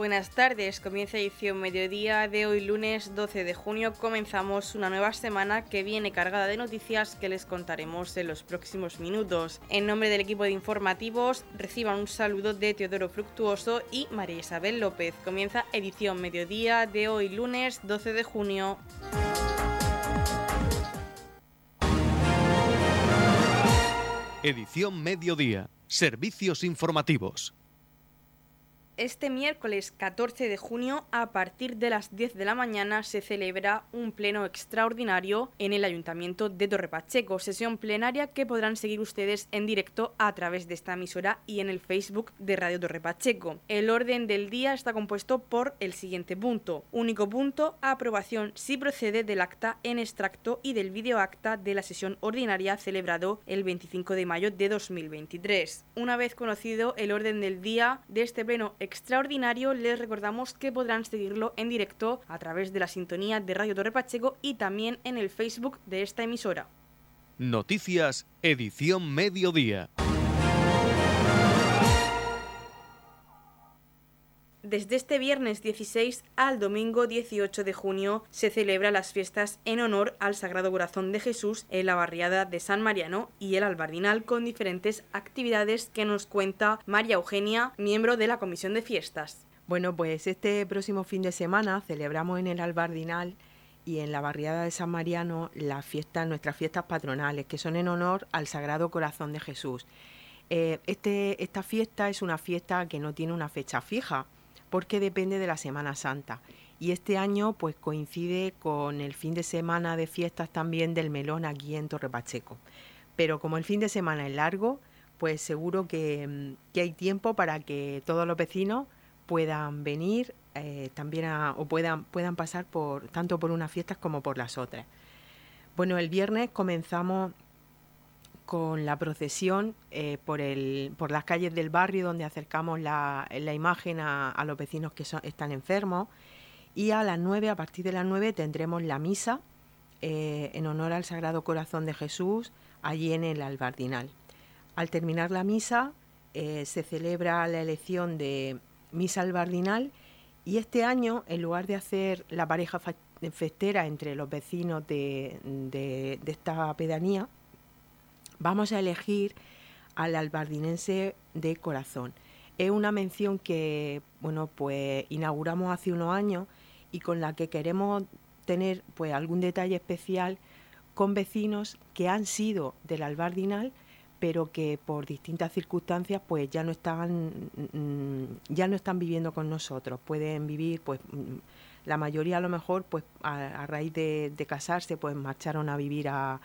Buenas tardes, comienza edición mediodía de hoy lunes 12 de junio. Comenzamos una nueva semana que viene cargada de noticias que les contaremos en los próximos minutos. En nombre del equipo de informativos, reciban un saludo de Teodoro Fructuoso y María Isabel López. Comienza edición mediodía de hoy lunes 12 de junio. Edición mediodía. Servicios informativos este miércoles 14 de junio, a partir de las 10 de la mañana, se celebra un pleno extraordinario en el Ayuntamiento de Torre Pacheco, sesión plenaria que podrán seguir ustedes en directo a través de esta emisora y en el Facebook de Radio Torre Pacheco. El orden del día está compuesto por el siguiente punto. Único punto, aprobación si procede del acta en extracto y del videoacta de la sesión ordinaria celebrado el 25 de mayo de 2023. Una vez conocido el orden del día de este pleno extraordinario, les recordamos que podrán seguirlo en directo a través de la sintonía de Radio Torre Pacheco y también en el Facebook de esta emisora. Noticias, edición mediodía. Desde este viernes 16 al domingo 18 de junio se celebran las fiestas en honor al Sagrado Corazón de Jesús en la barriada de San Mariano y el Albardinal con diferentes actividades que nos cuenta María Eugenia, miembro de la Comisión de Fiestas. Bueno, pues este próximo fin de semana celebramos en el Albardinal y en la barriada de San Mariano las fiestas, nuestras fiestas patronales, que son en honor al Sagrado Corazón de Jesús. Eh, este, esta fiesta es una fiesta que no tiene una fecha fija porque depende de la Semana Santa. Y este año pues coincide con el fin de semana de fiestas también del melón aquí en Torre Pacheco. Pero como el fin de semana es largo, pues seguro que, mm, hay tiempo para que todos los vecinos puedan venir eh, también o puedan, puedan pasar por tanto por unas fiestas como por las otras. Bueno, el viernes comenzamos con la procesión eh, por, el, por las calles del barrio donde acercamos la, imagen a, los vecinos que están enfermos y a las 9, a partir de las 9 tendremos la misa eh, en honor al Sagrado Corazón de Jesús allí en el Albardinal. Al terminar la misa eh, se celebra la elección de misa albardinal y este año en lugar de hacer la pareja festera entre los vecinos de, de esta pedanía, vamos a elegir al albardinense de corazón. Es una mención que, bueno, pues inauguramos hace unos años y con la que queremos tener pues algún detalle especial con vecinos que han sido del albardinal pero que por distintas circunstancias pues ya no están mm, ya no están viviendo con nosotros pueden vivir pues mm, la mayoría a lo mejor pues a, raíz de, casarse pues marcharon a vivir a,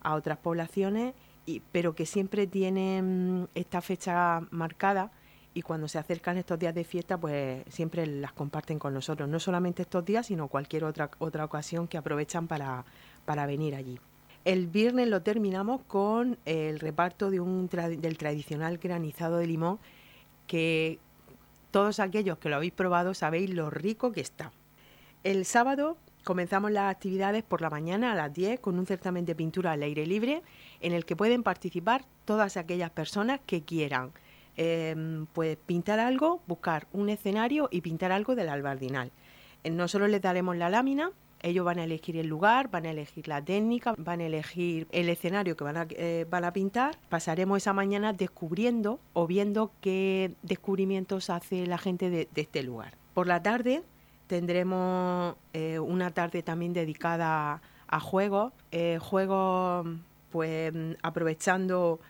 a otras poblaciones pero que siempre tienen esta fecha marcada y cuando se acercan estos días de fiesta, pues siempre las comparten con nosotros, no solamente estos días, sino cualquier otra, otra ocasión que aprovechan para, para venir allí. El viernes lo terminamos con el reparto de un del tradicional granizado de limón, que todos aquellos que lo habéis probado sabéis lo rico que está. El sábado comenzamos las actividades por la mañana a las 10 con un certamen de pintura al aire libre en el que pueden participar todas aquellas personas que quieran em, pues pintar algo, buscar un escenario y pintar algo del albardinal. Eh, Nosotros les daremos la lámina, ellos van a elegir el lugar, van a elegir la técnica, van a elegir el escenario que van a, eh, van a pintar. Pasaremos esa mañana descubriendo o viendo qué descubrimientos hace la gente de, este lugar. Por la tarde tendremos eh, una tarde también dedicada a juegos, juegos pues aprovechando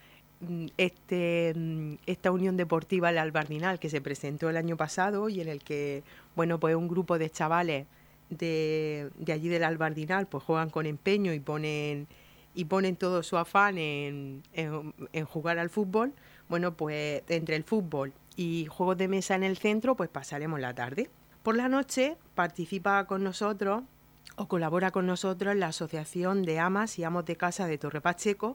mm, este, mm, esta unión deportiva el Albardinal que se presentó el año pasado y en el que, bueno, pues un grupo de chavales de, de allí del Albardinal pues juegan con empeño y ponen y ponen todo su afán en, en, jugar al fútbol, bueno, pues entre el fútbol y juegos de mesa en el centro, pues pasaremos la tarde. Por la noche participa con nosotros o colabora con nosotros la Asociación de Amas y Amos de Casa de Torre Pacheco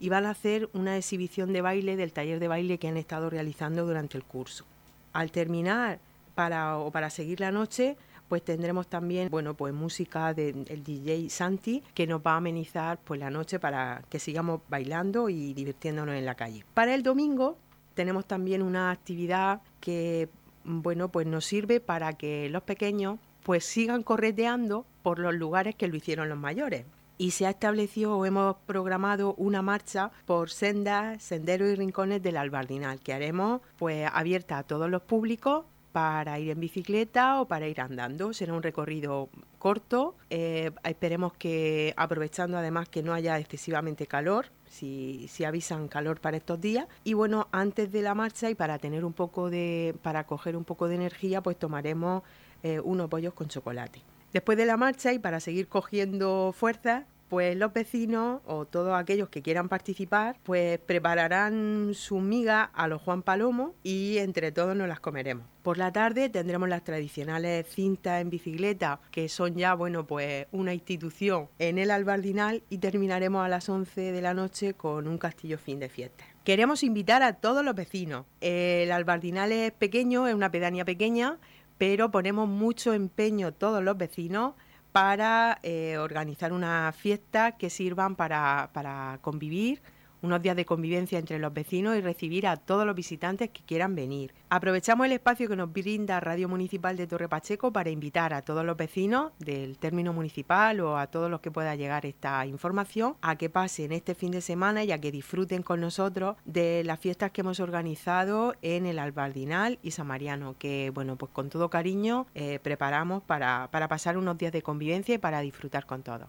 y van a hacer una exhibición de baile del taller de baile que han estado realizando durante el curso. Al terminar para, o para seguir la noche, pues tendremos también bueno pues música del DJ Santi que nos va a amenizar pues la noche para que sigamos bailando y divirtiéndonos en la calle. Para el domingo tenemos también una actividad que bueno, pues nos sirve para que los pequeños pues sigan correteando por los lugares que lo hicieron los mayores. Y se ha establecido o hemos programado una marcha por sendas, senderos y rincones del Albardinal, que haremos pues abierta a todos los públicos para ir en bicicleta o para ir andando. Será un recorrido corto. Eh, esperemos que, aprovechando además que no haya excesivamente calor, si, avisan calor para estos días. Y bueno, antes de la marcha y para tener un poco de, para coger un poco de energía, pues tomaremos eh, unos pollos con chocolate. Después de la marcha y para seguir cogiendo fuerza, pues los vecinos o todos aquellos que quieran participar, pues prepararán su miga a los Juan Palomo y entre todos nos las comeremos. Por la tarde tendremos las tradicionales cintas en bicicleta, que son ya, bueno, pues una institución en el Albardinal y terminaremos a las 11 de la noche con un castillo fin de fiesta. Queremos invitar a todos los vecinos. El Albardinal es pequeño, es una pedanía pequeña, pero ponemos mucho empeño todos los vecinos para eh, organizar una fiesta que sirvan para, para convivir unos días de convivencia entre los vecinos y recibir a todos los visitantes que quieran venir. Aprovechamos el espacio que nos brinda Radio Municipal de Torre Pacheco para invitar a todos los vecinos del término municipal o a todos los que pueda llegar esta información a que pasen este fin de semana y a que disfruten con nosotros de las fiestas que hemos organizado en el Albardinal y San Mariano, que bueno, pues con todo cariño eh, preparamos para, para pasar unos días de convivencia y para disfrutar con todos.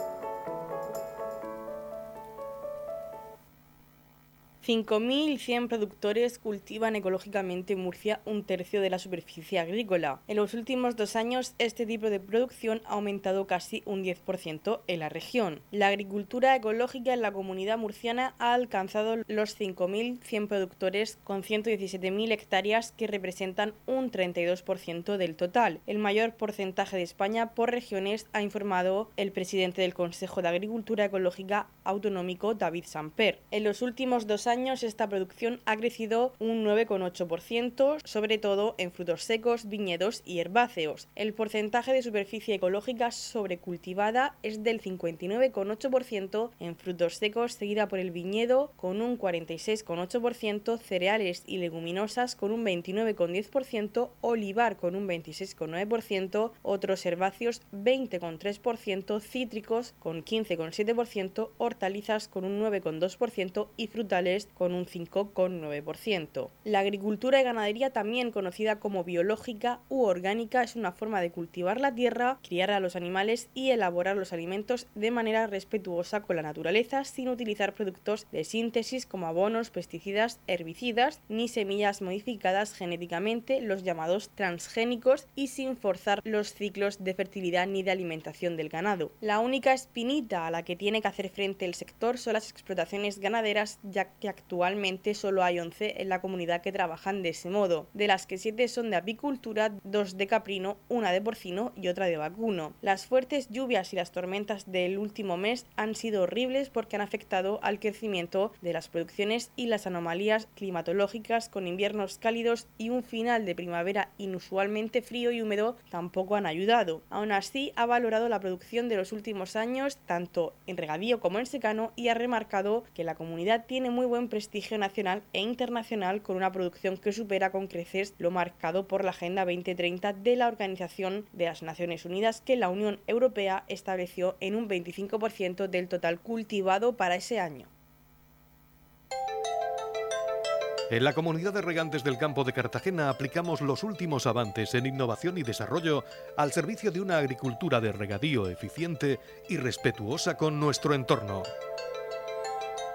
5.100 productores cultivan ecológicamente en Murcia un tercio de la superficie agrícola. En los últimos dos años, este tipo de producción ha aumentado casi un 10% en la región. La agricultura ecológica en la comunidad murciana ha alcanzado los 5.100 productores con 117.000 hectáreas que representan un 32% del total, el mayor porcentaje de España por regiones, ha informado el presidente del Consejo de Agricultura Ecológica Autonómico, David Samper. En los últimos dos años, años esta producción ha crecido un 9,8%, sobre todo en frutos secos, viñedos y herbáceos. El porcentaje de superficie ecológica sobrecultivada es del 59,8% en frutos secos, seguida por el viñedo con un 46,8%, cereales y leguminosas con un 29,10%, olivar con un 26,9%, otros herbáceos 20,3%, cítricos con 15,7%, hortalizas con un 9,2% y frutales con un 5,9%. La agricultura y ganadería, también conocida como biológica u orgánica, es una forma de cultivar la tierra, criar a los animales y elaborar los alimentos de manera respetuosa con la naturaleza sin utilizar productos de síntesis como abonos, pesticidas, herbicidas ni semillas modificadas genéticamente, los llamados transgénicos, y sin forzar los ciclos de fertilidad ni de alimentación del ganado. La única espinita a la que tiene que hacer frente el sector son las explotaciones ganaderas, ya que actualmente solo hay 11 en la comunidad que trabajan de ese modo, de las que 7 son de apicultura, 2 de caprino, una de porcino y otra de vacuno. Las fuertes lluvias y las tormentas del último mes han sido horribles porque han afectado al crecimiento de las producciones y las anomalías climatológicas con inviernos cálidos y un final de primavera inusualmente frío y húmedo tampoco han ayudado. Aún así, ha valorado la producción de los últimos años tanto en regadío como en secano y ha remarcado que la comunidad tiene muy buen prestigio nacional e internacional con una producción que supera con creces lo marcado por la Agenda 2030 de la Organización de las Naciones Unidas que la Unión Europea estableció en un 25% del total cultivado para ese año. En la comunidad de regantes del campo de Cartagena aplicamos los últimos avances en innovación y desarrollo al servicio de una agricultura de regadío eficiente y respetuosa con nuestro entorno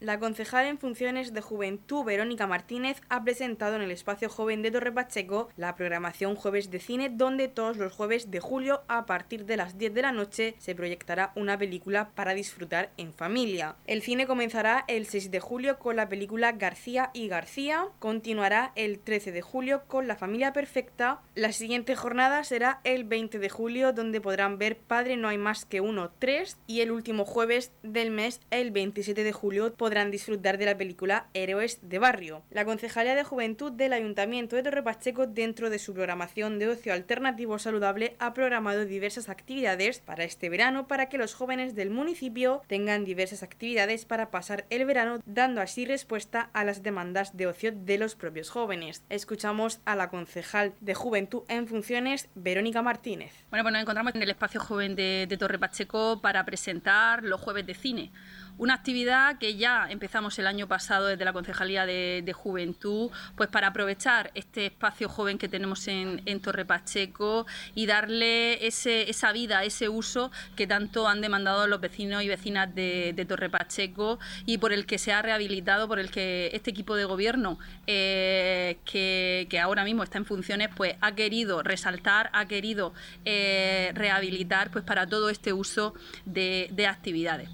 La concejal en funciones de Juventud, Verónica Martínez, ha presentado en el Espacio Joven de Torre Pacheco la programación Jueves de Cine, donde todos los jueves de julio, a partir de las 10 de la noche, se proyectará una película para disfrutar en familia. El cine comenzará el 6 de julio con la película García y García, continuará el 13 de julio con La Familia Perfecta, la siguiente jornada será el 20 de julio, donde podrán ver Padre No hay más que uno 3, y el último jueves del mes, el 27 de julio, podrán disfrutar de la película Héroes de Barrio. La Concejalía de Juventud del Ayuntamiento de Torre Pacheco, dentro de su programación de ocio alternativo saludable, ha programado diversas actividades para este verano para que los jóvenes del municipio tengan diversas actividades para pasar el verano, dando así respuesta a las demandas de ocio de los propios jóvenes. Escuchamos a la concejal de Juventud en funciones, Verónica Martínez. Bueno, pues nos encontramos en el espacio joven de, de Torre Pacheco para presentar los jueves de cine. Una actividad que ya empezamos el año pasado desde la Concejalía de, Juventud, pues para aprovechar este espacio joven que tenemos en, Torre Pacheco y darle ese, esa vida, ese uso que tanto han demandado los vecinos y vecinas de, Torre Pacheco y por el que se ha rehabilitado, por el que este equipo de gobierno eh, que, ahora mismo está en funciones, pues ha querido resaltar, ha querido eh, rehabilitar pues para todo este uso de actividades.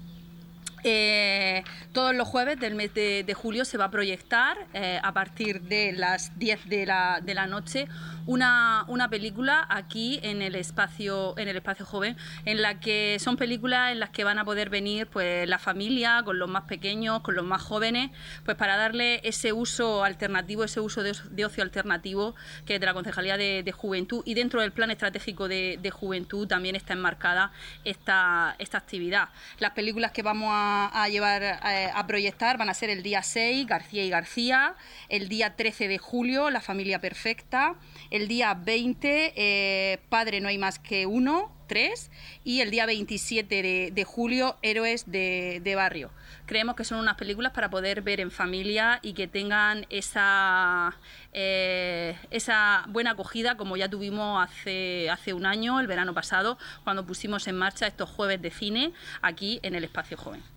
Eh, todos los jueves del mes de, julio se va a proyectar eh, a partir de las 10 de la, de la noche una, una, película aquí en el espacio en el espacio joven en la que son películas en las que van a poder venir pues la familia con los más pequeños con los más jóvenes pues para darle ese uso alternativo ese uso de, ocio alternativo que es de la concejalía de, juventud y dentro del plan estratégico de, juventud también está enmarcada esta, esta actividad. Las películas que vamos a a, llevar eh, a, proyectar van a ser el día 6, García y García, el día 13 de julio, La familia perfecta, el día 20, eh, Padre no hay más que uno, 3, y el día 27 de, julio, Héroes de, Barrio. Creemos que son unas películas para poder ver en familia y que tengan esa, eh, esa buena acogida como ya tuvimos hace, hace un año, el verano pasado, cuando pusimos en marcha estos jueves de cine aquí en el Espacio Joven.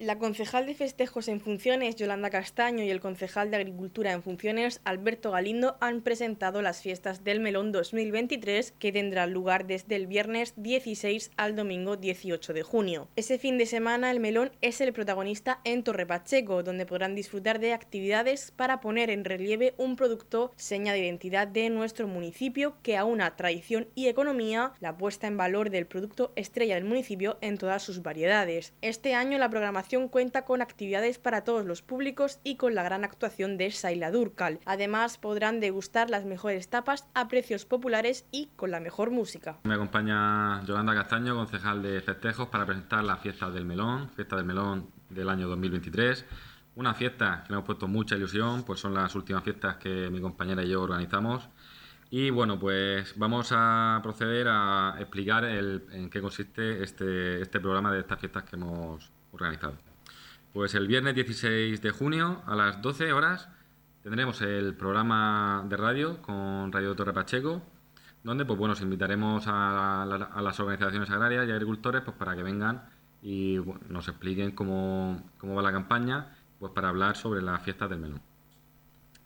La concejal de festejos en funciones, Yolanda Castaño, y el concejal de Agricultura en funciones, Alberto Galindo, han presentado las fiestas del Melón 2023 que tendrán lugar desde el viernes 16 al domingo 18 de junio. Ese fin de semana el Melón es el protagonista en Torre Pacheco, donde podrán disfrutar de actividades para poner en relieve un producto seña de identidad de nuestro municipio que aúna tradición y economía, la puesta en valor del producto estrella del municipio en todas sus variedades. Este año la programación cuenta con actividades para todos los públicos y con la gran actuación de Saila Durcal. Además, podrán degustar las mejores tapas a precios populares y con la mejor música. Me acompaña Yolanda Castaño, concejal de festejos, para presentar la fiesta del melón, fiesta del melón del año 2023. Una fiesta que nos hemos puesto mucha ilusión, pues son las últimas fiestas que mi compañera y yo organizamos. Y bueno, pues vamos a proceder a explicar en qué consiste este, este programa de estas fiestas que hemos organizado. Pues el viernes 16 de junio a las 12 horas tendremos el programa de radio con Radio Torre Pacheco, donde pues bueno, os invitaremos a, las organizaciones agrarias y agricultores pues para que vengan y nos expliquen cómo, va la campaña pues para hablar sobre las fiestas del melón.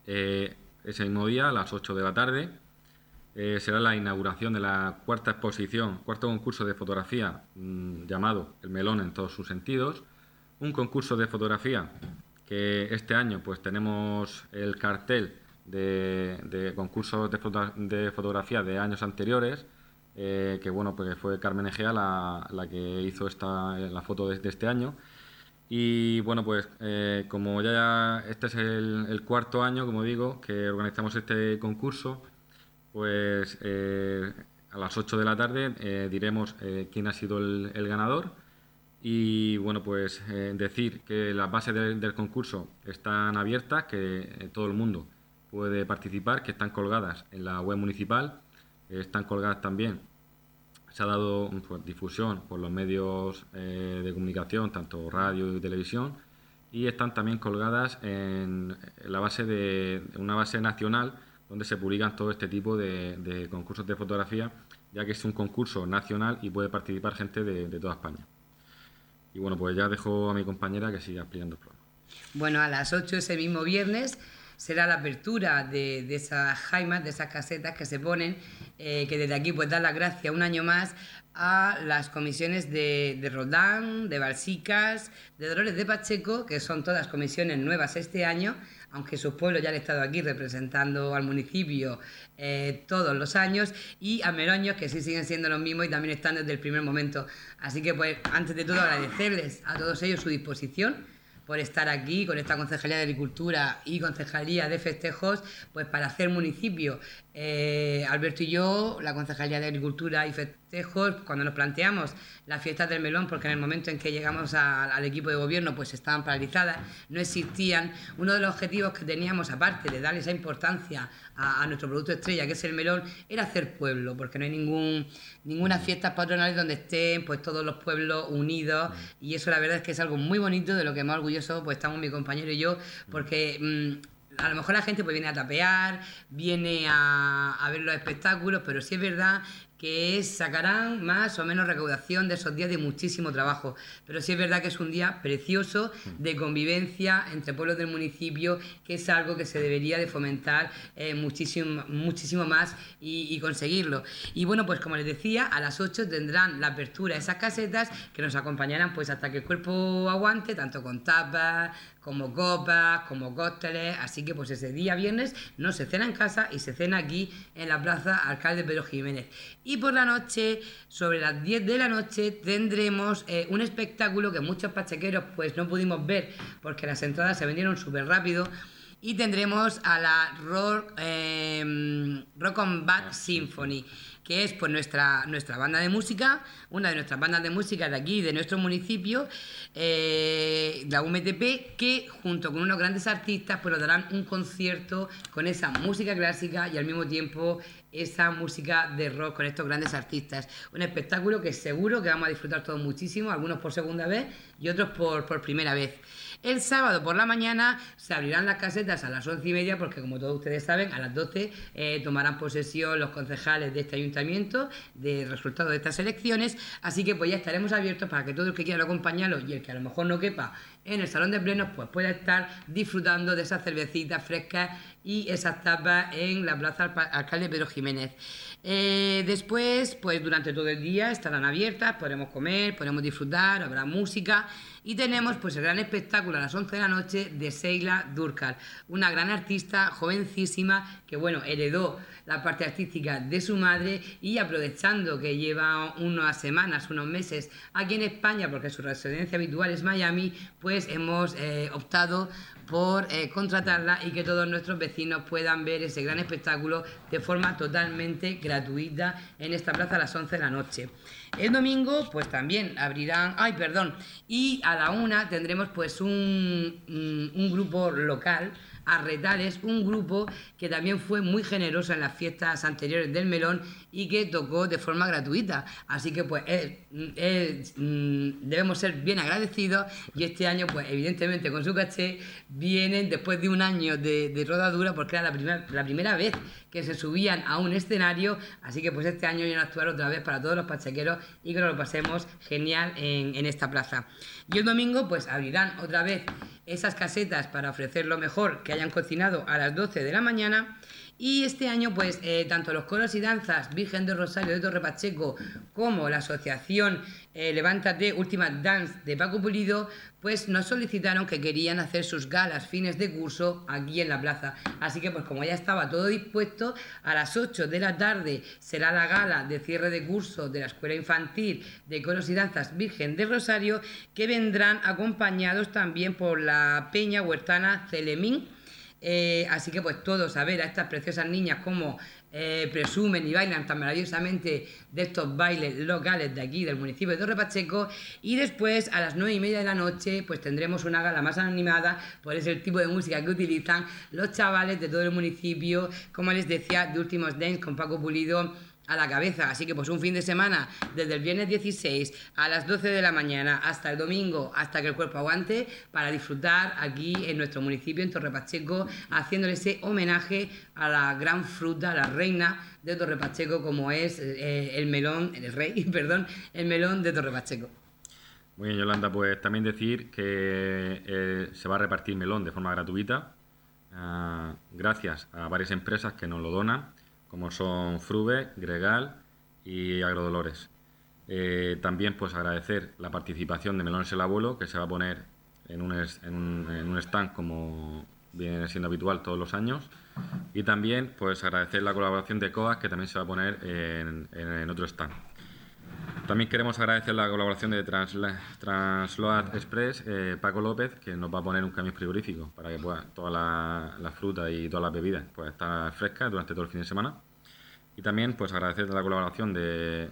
Eh, ese mismo día, a las 8 de la tarde, eh, será la inauguración de la cuarta exposición, cuarto concurso de fotografía mm, llamado El Melón en todos sus sentidos. Un concurso de fotografía que este año pues tenemos el cartel de, concursos de, fotografía de años anteriores, eh, que bueno, pues fue Carmen Egea la, que hizo esta, la foto de, este año. Y bueno, pues eh, como ya este es el cuarto año, como digo, que organizamos este concurso, pues eh, a las 8 de la tarde eh, diremos eh, quién ha sido el, ganador. Y bueno, pues decir que las bases del concurso están abiertas, que todo el mundo puede participar, que están colgadas en la web municipal, están colgadas también. Se ha dado pues, difusión por los medios de comunicación, tanto radio y televisión, y están también colgadas en la base de una base nacional donde se publican todo este tipo de, concursos de fotografía, ya que es un concurso nacional y puede participar gente de, toda España. Y bueno, pues ya dejo a mi compañera que siga explicando el programa. Bueno, a las 8 ese mismo viernes será la apertura de, esas jaimas, de esas casetas que se ponen, eh, que desde aquí pues dar las gracias un año más a las comisiones de, de Rodán, de Balsicas, de Dolores de Pacheco, que son todas comisiones nuevas este año, aunque sus pueblos ya han estado aquí representando al municipio eh, todos los años, y a Meroños, que sí siguen siendo los mismos y también están desde el primer momento. Así que, pues, antes de todo, agradecerles a todos ellos su disposición por estar aquí con esta Concejalía de Agricultura y Concejalía de Festejos, pues para hacer municipio. Eh, Alberto y yo, la Concejalía de Agricultura y Festejos, cuando nos planteamos las fiestas del melón, porque en el momento en que llegamos al equipo de gobierno, pues estaban paralizadas, no existían. Uno de los objetivos que teníamos, aparte de darle esa importancia a, nuestro producto estrella, que es el melón, era hacer pueblo, porque no hay ningún, ninguna fiesta patronal donde estén pues todos los pueblos unidos y eso la verdad es que es algo muy bonito de lo que más orgulloso pues estamos mi compañero y yo, porque mm, a lo mejor la gente pues viene a tapear, viene a, ver los espectáculos, pero sí es verdad que sacarán más o menos recaudación de esos días de muchísimo trabajo. Pero sí es verdad que es un día precioso de convivencia entre pueblos del municipio, que es algo que se debería de fomentar eh, muchísimo, muchísimo más y, conseguirlo. Y bueno, pues como les decía, a las 8 tendrán la apertura de esas casetas que nos acompañarán pues hasta que el cuerpo aguante, tanto con tapas, como copas, como cócteles, así que pues ese día viernes no se cena en casa y se cena aquí en la Plaza Alcalde Pedro Jiménez. Y por la noche, sobre las 10 de la noche, tendremos eh, un espectáculo que muchos pachequeros pues no pudimos ver porque las entradas se vendieron súper rápido. Y tendremos a la Rock, eh, Rock on Back Symphony que es pues nuestra, nuestra banda de música, una de nuestras bandas de música de aquí, de nuestro municipio, eh, la UMTP, que junto con unos grandes artistas pues nos darán un concierto con esa música clásica y al mismo tiempo esa música de rock con estos grandes artistas. Un espectáculo que seguro que vamos a disfrutar todos muchísimo, algunos por segunda vez y otros por, por primera vez. El sábado por la mañana se abrirán las casetas a las once y media porque como todos ustedes saben, a las 12 eh, tomarán posesión los concejales de este ayuntamiento del resultado de estas elecciones, así que pues ya estaremos abiertos para que todo el que quiera acompañarlo y el que a lo mejor no quepa en el salón de plenos pues pueda estar disfrutando de esas cervecitas frescas y esas tapas en la plaza Alcalde Pedro Jiménez. Eh, después, pues durante todo el día estarán abiertas, podremos comer, podremos disfrutar, habrá música y tenemos pues el gran espectáculo a las 11 de la noche de Seila Durkal, una gran artista jovencísima que bueno, heredó la parte artística de su madre y aprovechando que lleva unas semanas, unos meses aquí en España porque su residencia habitual es Miami, pues hemos eh, optado por eh, contratarla y que todos nuestros vecinos puedan ver ese gran espectáculo de forma totalmente gratuita en esta plaza a las 11 de la noche. El domingo, pues también abrirán, ay, perdón, y a la una tendremos pues un, un grupo local Arretales, un grupo que también fue muy generoso en las fiestas anteriores del Melón y que tocó de forma gratuita. Así que pues mm, debemos ser bien agradecidos y este año pues evidentemente con su caché vienen después de un año de, rodadura porque era la, primera la primera vez que se subían a un escenario, así que pues este año vienen a actuar otra vez para todos los pachequeros y que nos lo pasemos genial en, en esta plaza. Y el domingo pues abrirán otra vez esas casetas para ofrecer lo mejor que hayan cocinado a las 12 de la mañana. Y este año, pues, eh, tanto los coros y danzas Virgen de Rosario de Torre Pacheco como la asociación eh, Levántate Última Dance de Paco Pulido, pues nos solicitaron que querían hacer sus galas fines de curso aquí en la plaza. Así que, pues, como ya estaba todo dispuesto, a las 8 de la tarde será la gala de cierre de curso de la Escuela Infantil de Coros y Danzas Virgen de Rosario, que vendrán acompañados también por la Peña Huertana Celemín eh, así que pues todos a ver a estas preciosas niñas como eh, presumen y bailan tan maravillosamente de estos bailes locales de aquí, del municipio de Torre Pacheco. Y después, a las nueve y media de la noche, pues tendremos una gala más animada, por ese el tipo de música que utilizan los chavales de todo el municipio, como les decía, de Últimos Dance con Paco Pulido a la cabeza. Así que pues un fin de semana, desde el viernes 16 a las 12 de la mañana hasta el domingo, hasta que el cuerpo aguante, para disfrutar aquí en nuestro municipio, en Torre Pacheco, haciéndole ese homenaje a la gran fruta, a la reina de Torre Pacheco, como es eh, el melón, el rey, perdón, el melón de Torre Pacheco. Muy bien, Yolanda, pues también decir que eh, se va a repartir melón de forma gratuita, ah, gracias a varias empresas que nos lo donan como son Frube, Gregal y Agrodolores. Eh, también pues agradecer la participación de Melones el Abuelo, que se va a poner en un, en stand como viene siendo habitual todos los años. Y también pues agradecer la colaboración de COAS, que también se va a poner en, otro stand. También queremos agradecer la colaboración de Transload Express, eh, Paco López, que nos va a poner un camión frigorífico para que pueda toda la, fruta y todas las bebidas pues, estar frescas durante todo el fin de semana. Y también pues agradecer la colaboración de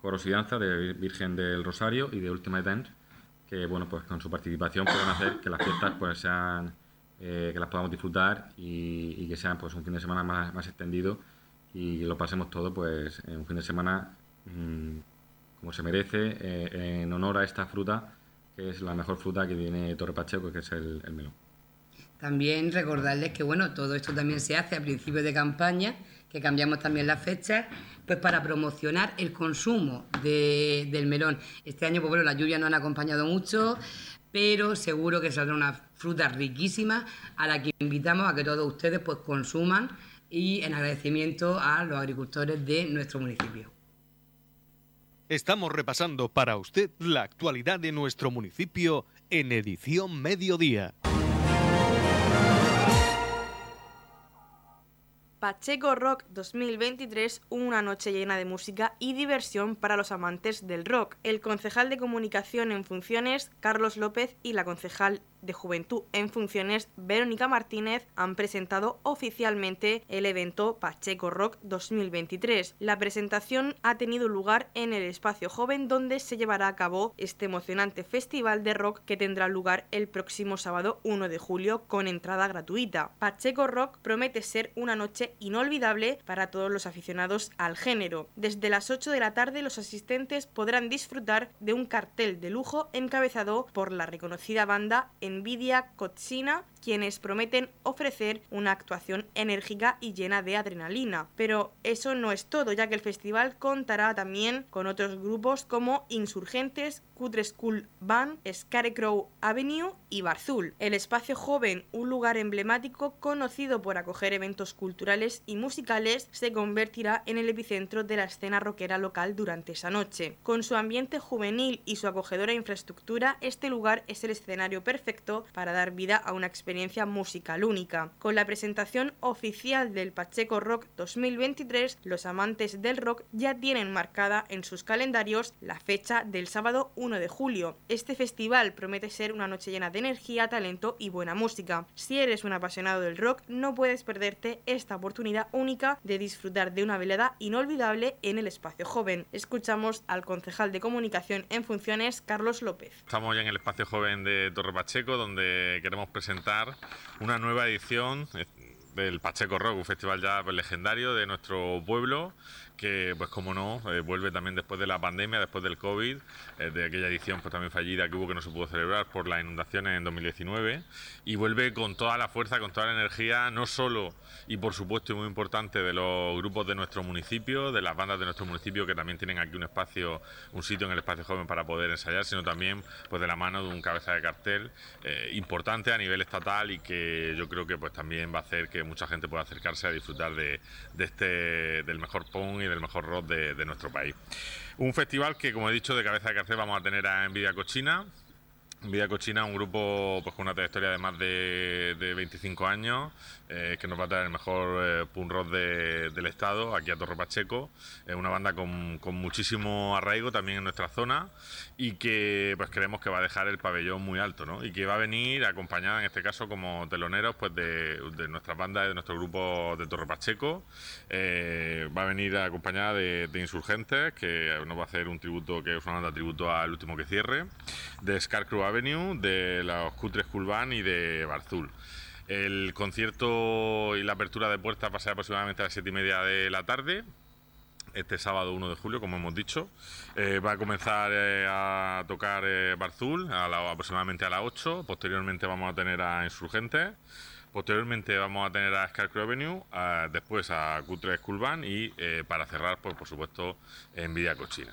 Coros y Danza, de Virgen del Rosario y de Última Events, que bueno pues con su participación pueden hacer que las fiestas pues sean eh, que las podamos disfrutar y, que sean pues un fin de semana más, más extendido y lo pasemos todo pues en un fin de semana mm, como se merece eh, en honor a esta fruta que es la mejor fruta que tiene Torre Pacheco que es el, el melón. También recordarles que bueno todo esto también se hace a principios de campaña que cambiamos también las fechas, pues para promocionar el consumo del melón. Este año, pues bueno, las lluvias no han acompañado mucho, pero seguro que saldrá una fruta riquísima a la que invitamos a que todos ustedes pues consuman y en agradecimiento a los agricultores de nuestro municipio. Estamos repasando para usted la actualidad de nuestro municipio en edición mediodía. Pacheco Rock 2023, una noche llena de música y diversión para los amantes del rock. El concejal de comunicación en funciones, Carlos López, y la concejal de Juventud en Funciones, Verónica Martínez, han presentado oficialmente el evento Pacheco Rock 2023. La presentación ha tenido lugar en el Espacio Joven donde se llevará a cabo este emocionante festival de rock que tendrá lugar el próximo sábado 1 de julio con entrada gratuita. Pacheco Rock promete ser una noche inolvidable para todos los aficionados al género. Desde las 8 de la tarde los asistentes podrán disfrutar de un cartel de lujo encabezado por la reconocida banda Nvidia Cochina quienes prometen ofrecer una actuación enérgica y llena de adrenalina. Pero eso no es todo, ya que el festival contará también con otros grupos como Insurgentes, Cutre School Band, Scarecrow Avenue y Barzul. El espacio joven, un lugar emblemático conocido por acoger eventos culturales y musicales, se convertirá en el epicentro de la escena rockera local durante esa noche. Con su ambiente juvenil y su acogedora infraestructura, este lugar es el escenario perfecto para dar vida a una experiencia experiencia musical única. Con la presentación oficial del Pacheco Rock 2023, los amantes del rock ya tienen marcada en sus calendarios la fecha del sábado 1 de julio. Este festival promete ser una noche llena de energía, talento y buena música. Si eres un apasionado del rock, no puedes perderte esta oportunidad única de disfrutar de una velada inolvidable en el espacio joven. Escuchamos al concejal de comunicación en funciones, Carlos López. Estamos ya en el espacio joven de Torre Pacheco, donde queremos presentar una nueva edición eh, del Pacheco Rock, un festival ya legendario de nuestro pueblo que, pues como no, eh, vuelve también después de la pandemia, después del COVID, eh, de aquella edición pues también fallida que hubo que no se pudo celebrar por las inundaciones en 2019, y vuelve con toda la fuerza, con toda la energía, no solo y por supuesto y muy importante de los grupos de nuestro municipio, de las bandas de nuestro municipio que también tienen aquí un espacio, un sitio en el espacio joven para poder ensayar, sino también pues de la mano de un cabeza de cartel eh, importante a nivel estatal y que yo creo que pues también va a hacer que mucha gente pueda acercarse a disfrutar de, de este del mejor punk y el mejor rock de, nuestro país. Un festival que, como he dicho, de cabeza de cartel vamos a tener a Envidia Cochina, Vida Cochina, un grupo pues, con una trayectoria de más de, de 25 años, eh, que nos va a traer el mejor eh, punk rock del estado, aquí a Torre Pacheco. Es una banda con, muchísimo arraigo también en nuestra zona y que pues creemos que va a dejar el pabellón muy alto, ¿no? Y que va a venir acompañada, en este caso, como teloneros pues de, de nuestras bandas, de nuestro grupo de Torre Pacheco. Eh, va a venir acompañada de, Insurgentes, que nos va a hacer un tributo, que es una banda tributo al último que cierre, de Scarecrow Avenue, de los Cutres Culvan y de Barzul. El concierto y la apertura de puertas va a ser aproximadamente a las siete y media de la tarde este sábado 1 de julio, como hemos dicho. Eh, va a comenzar eh, a tocar eh, Barzul a aproximadamente a las 8. Posteriormente vamos a tener a Insurgentes. Posteriormente vamos a tener a Scarecrow Avenue, después a Cutre School Band y para cerrar, pues por supuesto, Envidia Cochina.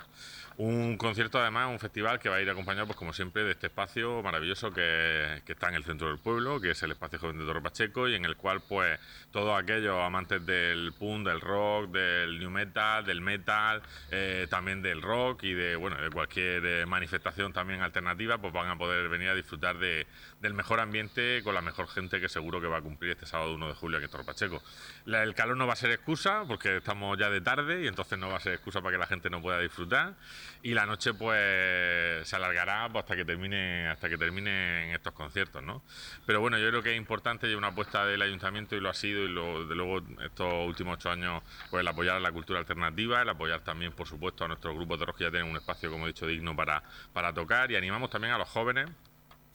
Un concierto, además, un festival que va a ir acompañado, pues como siempre, de este espacio maravilloso que, está en el centro del pueblo, que es el espacio joven de Torre Pacheco, y en el cual, pues, todos aquellos amantes del punk, del rock, del new metal, del metal, eh, también del rock y de, bueno, de cualquier eh, manifestación también alternativa, pues van a poder venir a disfrutar de, del mejor ambiente con la mejor gente que seguro que va a cumplir este sábado 1 de julio aquí en Torre Pacheco. el calor no va a ser excusa, porque estamos ya de tarde y entonces no va a ser excusa para que la gente no pueda disfrutar y la noche pues se alargará pues, hasta que termine hasta que terminen estos conciertos no pero bueno yo creo que es importante y una apuesta del ayuntamiento y lo ha sido y lo, de luego estos últimos ocho años pues el apoyar a la cultura alternativa el apoyar también por supuesto a nuestros grupos de rock que ya tienen un espacio como he dicho digno para para tocar y animamos también a los jóvenes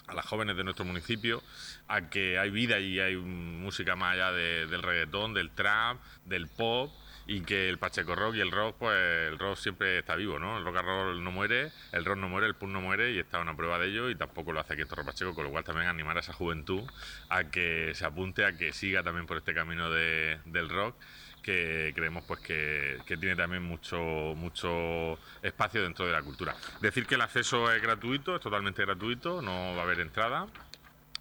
a las jóvenes de nuestro municipio a que hay vida y hay música más allá del reggaetón, del trap, del pop y que el Pacheco Rock y el rock, pues el rock siempre está vivo, ¿no? El rock and roll no muere, el rock no muere, el punk no muere y está una prueba de ello y tampoco lo hace aquí en Pacheco, con lo cual también animar a esa juventud a que se apunte, a que siga también por este camino de, del rock que creemos pues que, que, tiene también mucho mucho espacio dentro de la cultura. Decir que el acceso es gratuito, es totalmente gratuito, no va a haber entrada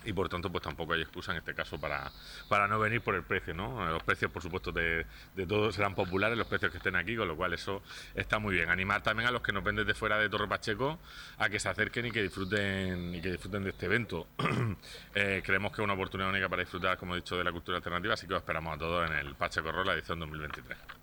y por tanto pues tampoco hay excusa en este caso para, para no venir por el precio, ¿no? Los precios por supuesto de, de todos serán populares, los precios que estén aquí, con lo cual eso está muy bien. Animar también a los que nos ven desde fuera de Torre Pacheco a que se acerquen y que disfruten y que disfruten de este evento. eh, creemos que es una oportunidad única para disfrutar, como he dicho, de la cultura alternativa, así que os esperamos a todos en el Pacheco Roll, la edición 2023.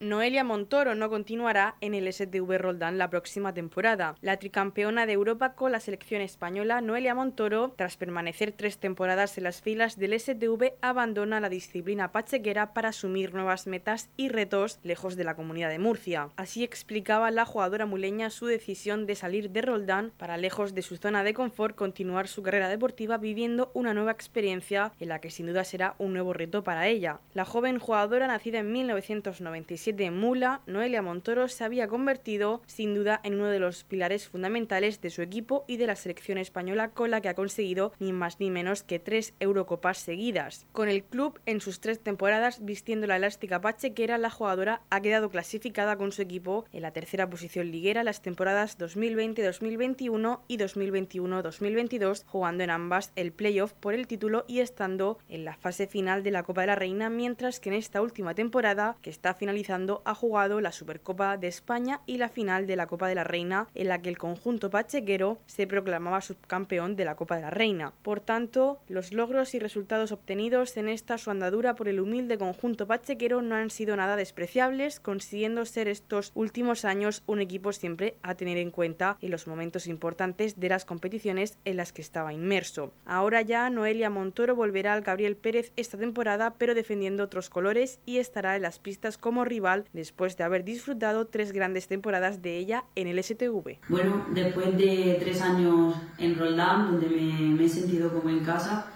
Noelia Montoro no continuará en el STV Roldán la próxima temporada. La tricampeona de Europa con la selección española, Noelia Montoro, tras permanecer tres temporadas en las filas del STV, abandona la disciplina pachequera para asumir nuevas metas y retos lejos de la comunidad de Murcia. Así explicaba la jugadora muleña su decisión de salir de Roldán para lejos de su zona de confort continuar su carrera deportiva viviendo una nueva experiencia en la que sin duda será un nuevo reto para ella. La joven jugadora nacida en 1997 de Mula, Noelia Montoro se había convertido sin duda en uno de los pilares fundamentales de su equipo y de la selección española con la que ha conseguido ni más ni menos que tres Eurocopas seguidas. Con el club en sus tres temporadas vistiendo la elástica pachequera, la jugadora ha quedado clasificada con su equipo en la tercera posición liguera las temporadas 2020-2021 y 2021-2022, jugando en ambas el playoff por el título y estando en la fase final de la Copa de la Reina, mientras que en esta última temporada, que está finalizando ha jugado la Supercopa de España y la final de la Copa de la Reina, en la que el conjunto pachequero se proclamaba subcampeón de la Copa de la Reina. Por tanto, los logros y resultados obtenidos en esta su andadura por el humilde conjunto pachequero no han sido nada despreciables, consiguiendo ser estos últimos años un equipo siempre a tener en cuenta en los momentos importantes de las competiciones en las que estaba inmerso. Ahora ya Noelia Montoro volverá al Gabriel Pérez esta temporada, pero defendiendo otros colores y estará en las pistas como rival después de haber disfrutado tres grandes temporadas de ella en el STV. Bueno, después de tres años en Roldán, donde me, he sentido como en casa,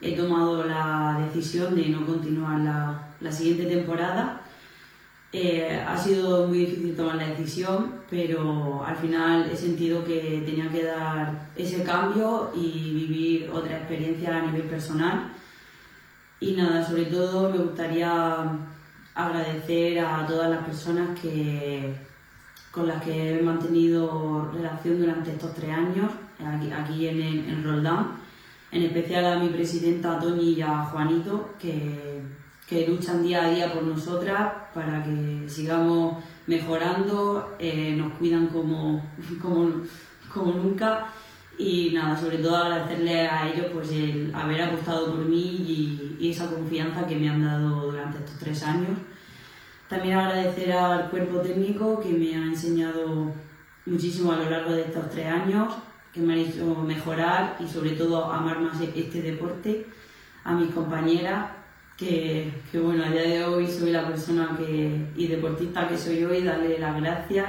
he tomado la decisión de no continuar la, siguiente temporada. Eh, ha sido muy difícil tomar la decisión, pero al final he sentido que tenía que dar ese cambio y vivir otra experiencia a nivel personal. Y nada, sobre todo me gustaría agradecer a todas las personas que, con las que he mantenido relación durante estos tres años aquí, en, en, Roldán, en especial a mi presidenta Toñi y a Juanito, que, que luchan día a día por nosotras para que sigamos mejorando, eh, nos cuidan como, como, como nunca y nada, sobre todo agradecerle a ellos pues el haber apostado por mí y, y, esa confianza que me han dado durante estos tres años. También agradecer al cuerpo técnico que me ha enseñado muchísimo a lo largo de estos tres años, que me ha hecho mejorar y sobre todo amar más este deporte, a mis compañeras, que, que bueno, a día de hoy soy la persona que, y deportista que soy hoy, darle las gracias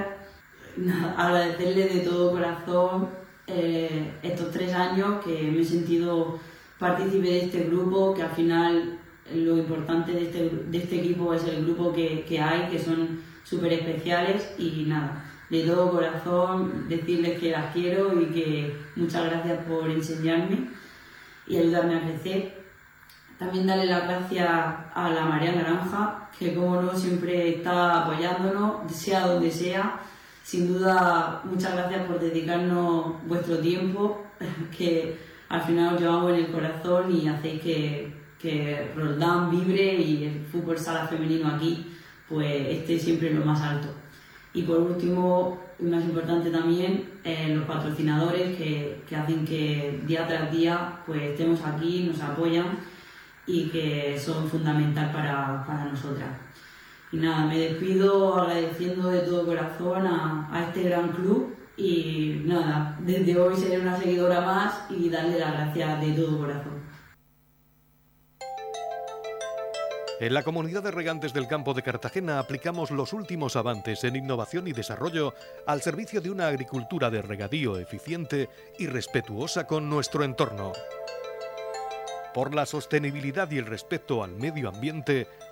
agradecerle de todo corazón eh, estos tres años que me he sentido partícipe de este grupo, que al final lo importante de este, de este equipo es el grupo que, que hay, que son súper especiales y nada, de todo corazón decirles que las quiero y que muchas gracias por enseñarme y ayudarme a crecer. También darle las gracias a la María Naranja, que como no siempre está apoyándonos, sea donde sea. Sin duda, muchas gracias por dedicarnos vuestro tiempo, que al final os llevamos en el corazón y hacéis que, que Roldán vibre y el fútbol sala femenino aquí pues esté siempre en lo más alto. Y por último, y más importante también, eh, los patrocinadores que, que, hacen que día tras día pues estemos aquí, nos apoyan y que son fundamental para, para nosotras. Y nada, me despido agradeciendo de todo corazón a, a este gran club y nada, desde hoy seré una seguidora más y darle las gracias de todo corazón. En la comunidad de regantes del campo de Cartagena aplicamos los últimos avances en innovación y desarrollo al servicio de una agricultura de regadío eficiente y respetuosa con nuestro entorno. Por la sostenibilidad y el respeto al medio ambiente,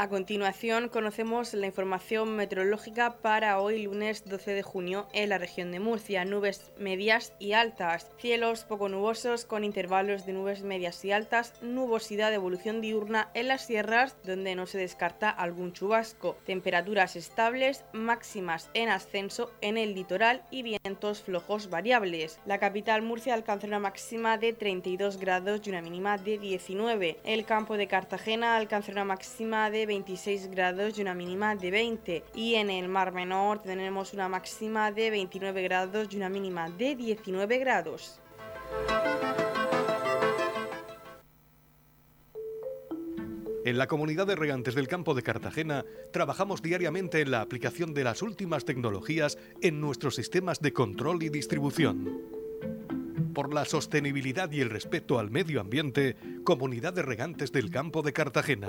A continuación conocemos la información meteorológica para hoy lunes 12 de junio en la región de Murcia. Nubes medias y altas, cielos poco nubosos con intervalos de nubes medias y altas, nubosidad de evolución diurna en las sierras donde no se descarta algún chubasco, temperaturas estables, máximas en ascenso en el litoral y vientos flojos variables. La capital Murcia alcanza una máxima de 32 grados y una mínima de 19. El campo de Cartagena alcanza una máxima de 26 grados y una mínima de 20. Y en el Mar Menor tenemos una máxima de 29 grados y una mínima de 19 grados. En la comunidad de regantes del campo de Cartagena trabajamos diariamente en la aplicación de las últimas tecnologías en nuestros sistemas de control y distribución. Por la sostenibilidad y el respeto al medio ambiente, Comunidad de Regantes del Campo de Cartagena.